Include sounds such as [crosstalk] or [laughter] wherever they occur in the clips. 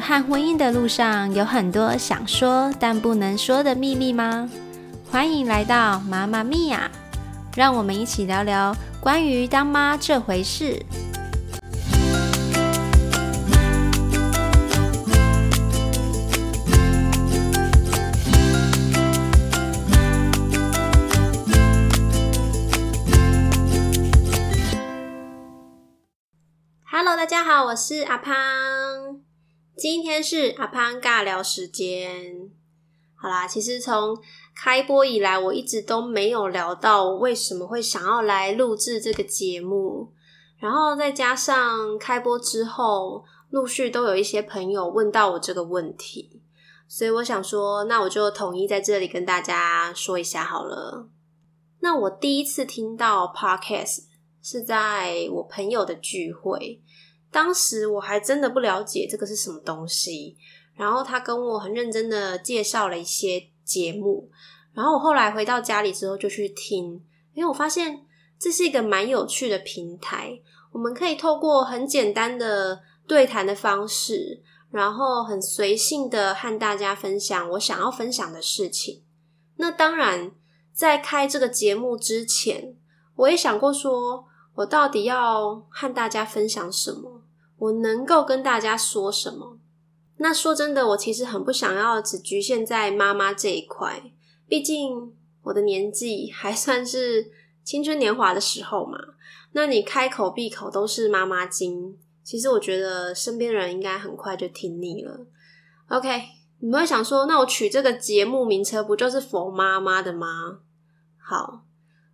和婚姻的路上，有很多想说但不能说的秘密吗？欢迎来到妈妈咪呀，让我们一起聊聊关于当妈这回事。Hello，大家好，我是阿胖。今天是阿潘尬聊时间。好啦，其实从开播以来，我一直都没有聊到为什么会想要来录制这个节目。然后再加上开播之后，陆续都有一些朋友问到我这个问题，所以我想说，那我就统一在这里跟大家说一下好了。那我第一次听到 podcast 是在我朋友的聚会。当时我还真的不了解这个是什么东西，然后他跟我很认真的介绍了一些节目，然后我后来回到家里之后就去听，因为我发现这是一个蛮有趣的平台，我们可以透过很简单的对谈的方式，然后很随性的和大家分享我想要分享的事情。那当然，在开这个节目之前，我也想过说。我到底要和大家分享什么？我能够跟大家说什么？那说真的，我其实很不想要只局限在妈妈这一块。毕竟我的年纪还算是青春年华的时候嘛。那你开口闭口都是妈妈经，其实我觉得身边人应该很快就听腻了。OK，你们会想说，那我取这个节目名称不就是佛妈妈的吗？好，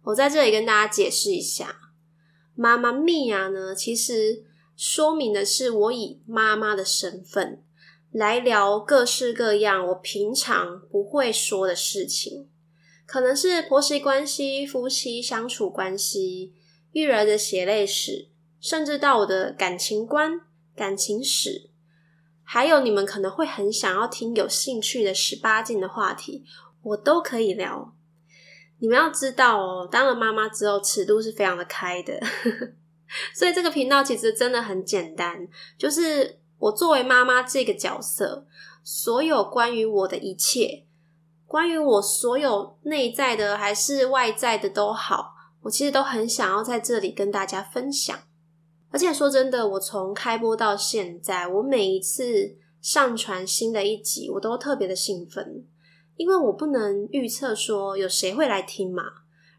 我在这里跟大家解释一下。妈妈咪呀呢？其实说明的是我以妈妈的身份来聊各式各样我平常不会说的事情，可能是婆媳关系、夫妻相处关系、育儿的血泪史，甚至到我的感情观、感情史，还有你们可能会很想要听、有兴趣的十八禁的话题，我都可以聊。你们要知道哦，当了妈妈之后，尺度是非常的开的，所以这个频道其实真的很简单，就是我作为妈妈这个角色，所有关于我的一切，关于我所有内在的还是外在的都好，我其实都很想要在这里跟大家分享。而且说真的，我从开播到现在，我每一次上传新的一集，我都特别的兴奋。因为我不能预测说有谁会来听嘛，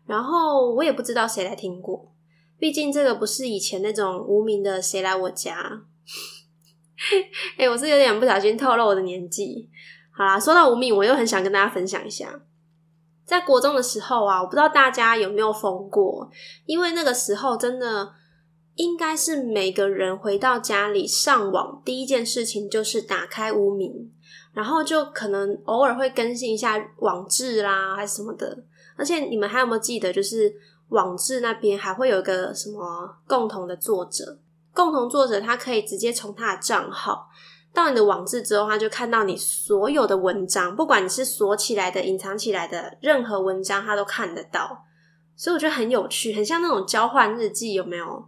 然后我也不知道谁来听过，毕竟这个不是以前那种无名的谁来我家。哎，我是有点不小心透露我的年纪。好啦，说到无名，我又很想跟大家分享一下，在国中的时候啊，我不知道大家有没有疯过，因为那个时候真的应该是每个人回到家里上网第一件事情就是打开无名。然后就可能偶尔会更新一下网志啦，还是什么的。而且你们还有没有记得，就是网志那边还会有一个什么共同的作者？共同作者他可以直接从他的账号到你的网志之后，他就看到你所有的文章，不管你是锁起来的、隐藏起来的任何文章，他都看得到。所以我觉得很有趣，很像那种交换日记，有没有？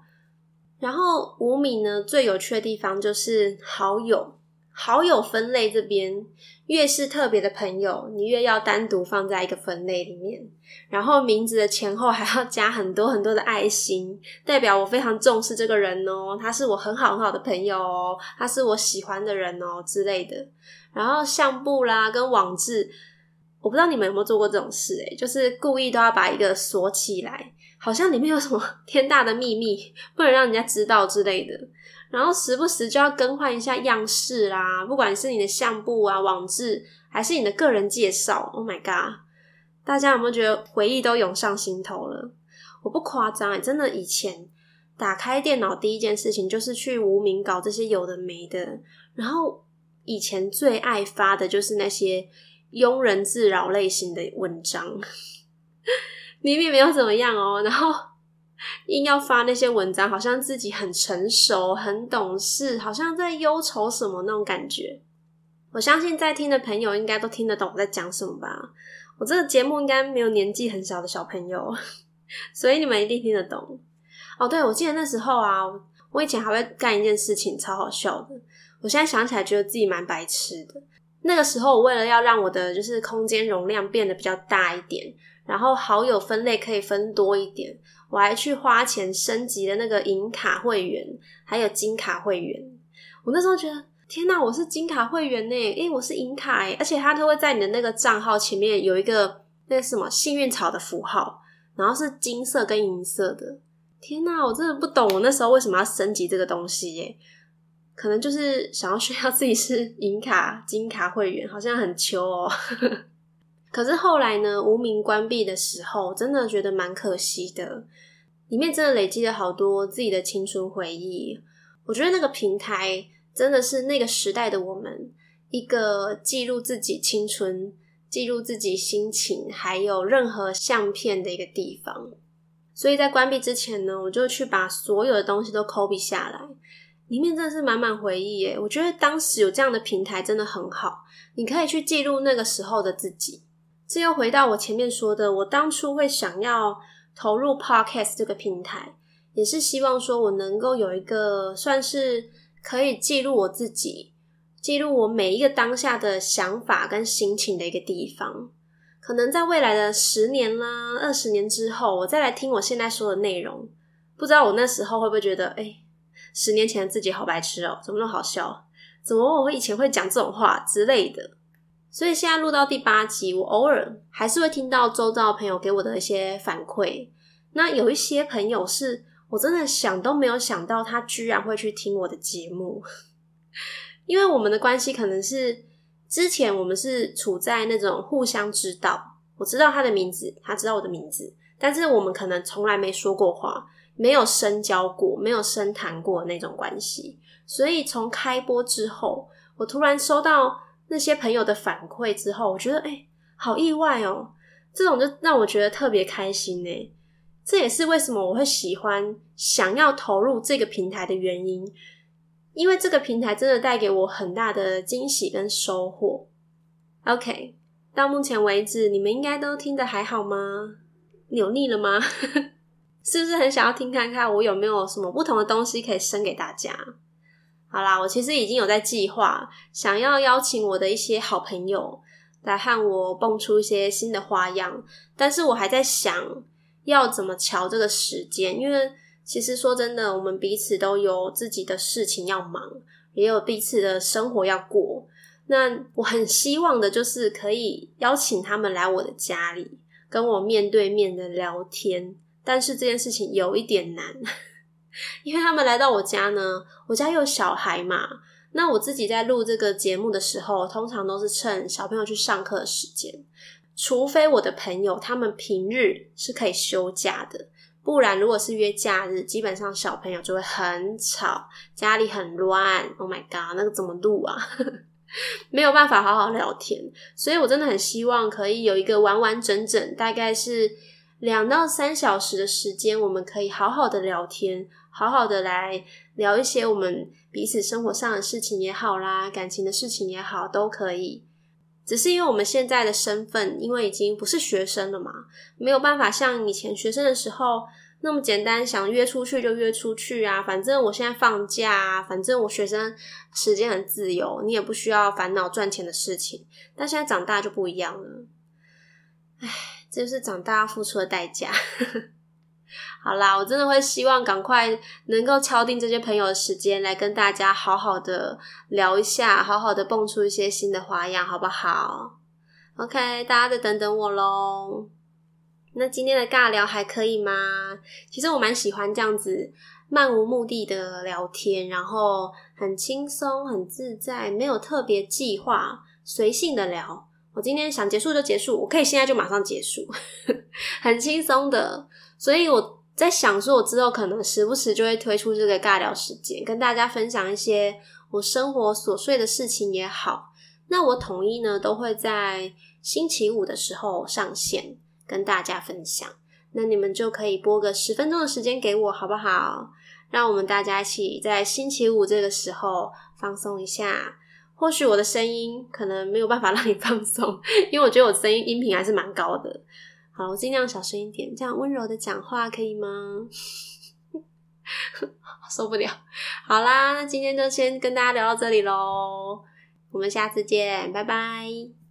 然后无名呢，最有趣的地方就是好友。好友分类这边，越是特别的朋友，你越要单独放在一个分类里面。然后名字的前后还要加很多很多的爱心，代表我非常重视这个人哦，他是我很好很好的朋友哦，他是我喜欢的人哦之类的。然后相簿啦跟网志，我不知道你们有没有做过这种事诶就是故意都要把一个锁起来，好像里面有什么 [laughs] 天大的秘密，不能让人家知道之类的。然后时不时就要更换一下样式啦，不管是你的相簿啊、网志，还是你的个人介绍。Oh my god！大家有没有觉得回忆都涌上心头了？我不夸张，真的，以前打开电脑第一件事情就是去无名搞这些有的没的。然后以前最爱发的就是那些庸人自扰类型的文章，[laughs] 明明没有怎么样哦，然后。硬要发那些文章，好像自己很成熟、很懂事，好像在忧愁什么那种感觉。我相信在听的朋友应该都听得懂我在讲什么吧。我这个节目应该没有年纪很小的小朋友，[laughs] 所以你们一定听得懂。哦，对，我记得那时候啊，我以前还会干一件事情，超好笑的。我现在想起来，觉得自己蛮白痴的。那个时候，我为了要让我的就是空间容量变得比较大一点，然后好友分类可以分多一点，我还去花钱升级了那个银卡会员，还有金卡会员。我那时候觉得，天哪，我是金卡会员呢！诶，我是银卡诶，而且它都会在你的那个账号前面有一个那什么幸运草的符号，然后是金色跟银色的。天哪，我真的不懂我那时候为什么要升级这个东西耶。可能就是想要炫耀自己是银卡、金卡会员，好像很秋哦。可是后来呢，无名关闭的时候，真的觉得蛮可惜的。里面真的累积了好多自己的青春回忆。我觉得那个平台真的是那个时代的我们一个记录自己青春、记录自己心情，还有任何相片的一个地方。所以在关闭之前呢，我就去把所有的东西都 copy 下来。里面真的是满满回忆耶！我觉得当时有这样的平台真的很好，你可以去记录那个时候的自己。这又回到我前面说的，我当初会想要投入 Podcast 这个平台，也是希望说我能够有一个算是可以记录我自己、记录我每一个当下的想法跟心情的一个地方。可能在未来的十年啦、二十年之后，我再来听我现在说的内容，不知道我那时候会不会觉得，哎。十年前的自己好白痴哦，怎么那么好笑？怎么我以前会讲这种话之类的？所以现在录到第八集，我偶尔还是会听到周遭朋友给我的一些反馈。那有一些朋友是我真的想都没有想到，他居然会去听我的节目。因为我们的关系可能是之前我们是处在那种互相知道，我知道他的名字，他知道我的名字，但是我们可能从来没说过话。没有深交过，没有深谈过那种关系，所以从开播之后，我突然收到那些朋友的反馈之后，我觉得哎，好意外哦！这种就让我觉得特别开心呢。这也是为什么我会喜欢、想要投入这个平台的原因，因为这个平台真的带给我很大的惊喜跟收获。OK，到目前为止，你们应该都听得还好吗？扭腻了吗？[laughs] 是不是很想要听看看我有没有什么不同的东西可以生给大家？好啦，我其实已经有在计划，想要邀请我的一些好朋友来和我蹦出一些新的花样，但是我还在想要怎么瞧这个时间，因为其实说真的，我们彼此都有自己的事情要忙，也有彼此的生活要过。那我很希望的就是可以邀请他们来我的家里，跟我面对面的聊天。但是这件事情有一点难，因为他们来到我家呢，我家有小孩嘛。那我自己在录这个节目的时候，通常都是趁小朋友去上课的时间，除非我的朋友他们平日是可以休假的，不然如果是约假日，基本上小朋友就会很吵，家里很乱。Oh my god，那个怎么录啊？[laughs] 没有办法好好聊天，所以我真的很希望可以有一个完完整整，大概是。两到三小时的时间，我们可以好好的聊天，好好的来聊一些我们彼此生活上的事情也好啦，感情的事情也好，都可以。只是因为我们现在的身份，因为已经不是学生了嘛，没有办法像以前学生的时候那么简单，想约出去就约出去啊。反正我现在放假啊，反正我学生时间很自由，你也不需要烦恼赚钱的事情。但现在长大就不一样了，唉。这就是长大付出的代价。好啦，我真的会希望赶快能够敲定这些朋友的时间，来跟大家好好的聊一下，好好的蹦出一些新的花样，好不好？OK，大家再等等我喽。那今天的尬聊还可以吗？其实我蛮喜欢这样子漫无目的的聊天，然后很轻松、很自在，没有特别计划，随性的聊。我今天想结束就结束，我可以现在就马上结束，[laughs] 很轻松的。所以我在想说，我之后可能时不时就会推出这个尬聊时间，跟大家分享一些我生活琐碎的事情也好。那我统一呢都会在星期五的时候上线，跟大家分享。那你们就可以播个十分钟的时间给我，好不好？让我们大家一起在星期五这个时候放松一下。或许我的声音可能没有办法让你放松，因为我觉得我声音音频还是蛮高的。好，我尽量小声一点，这样温柔的讲话可以吗？[laughs] 受不了。好啦，那今天就先跟大家聊到这里喽，我们下次见，拜拜。